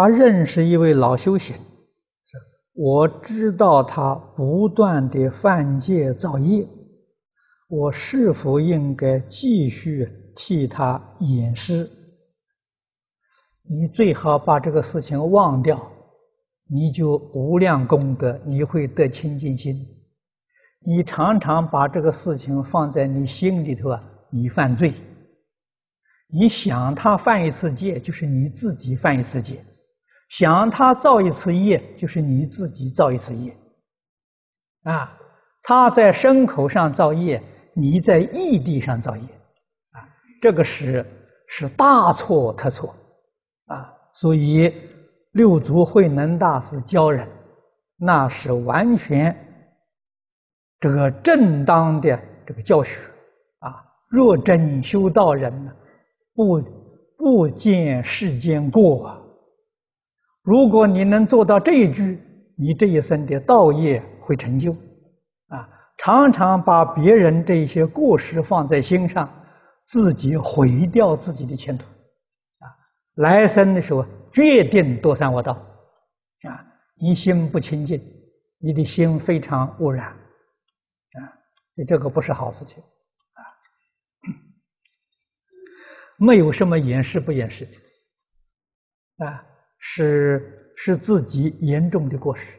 他认识一位老修行，我知道他不断的犯戒造业，我是否应该继续替他掩饰？你最好把这个事情忘掉，你就无量功德，你会得清净心。你常常把这个事情放在你心里头啊，你犯罪。你想他犯一次戒，就是你自己犯一次戒；想他造一次业，就是你自己造一次业。啊，他在牲口上造业，你在异地上造业，啊，这个是是大错特错，啊，所以六祖慧能大师教人，那是完全这个正当的这个教学，啊，若真修道人呢？不不见世间过啊！如果你能做到这一句，你这一生的道业会成就啊！常常把别人这一些过失放在心上，自己毁掉自己的前途啊！来生的时候决定堕三恶道啊！你心不清净，你的心非常污染啊！这个不是好事情。啊没有什么掩饰不掩饰的，啊，是是自己严重的过失。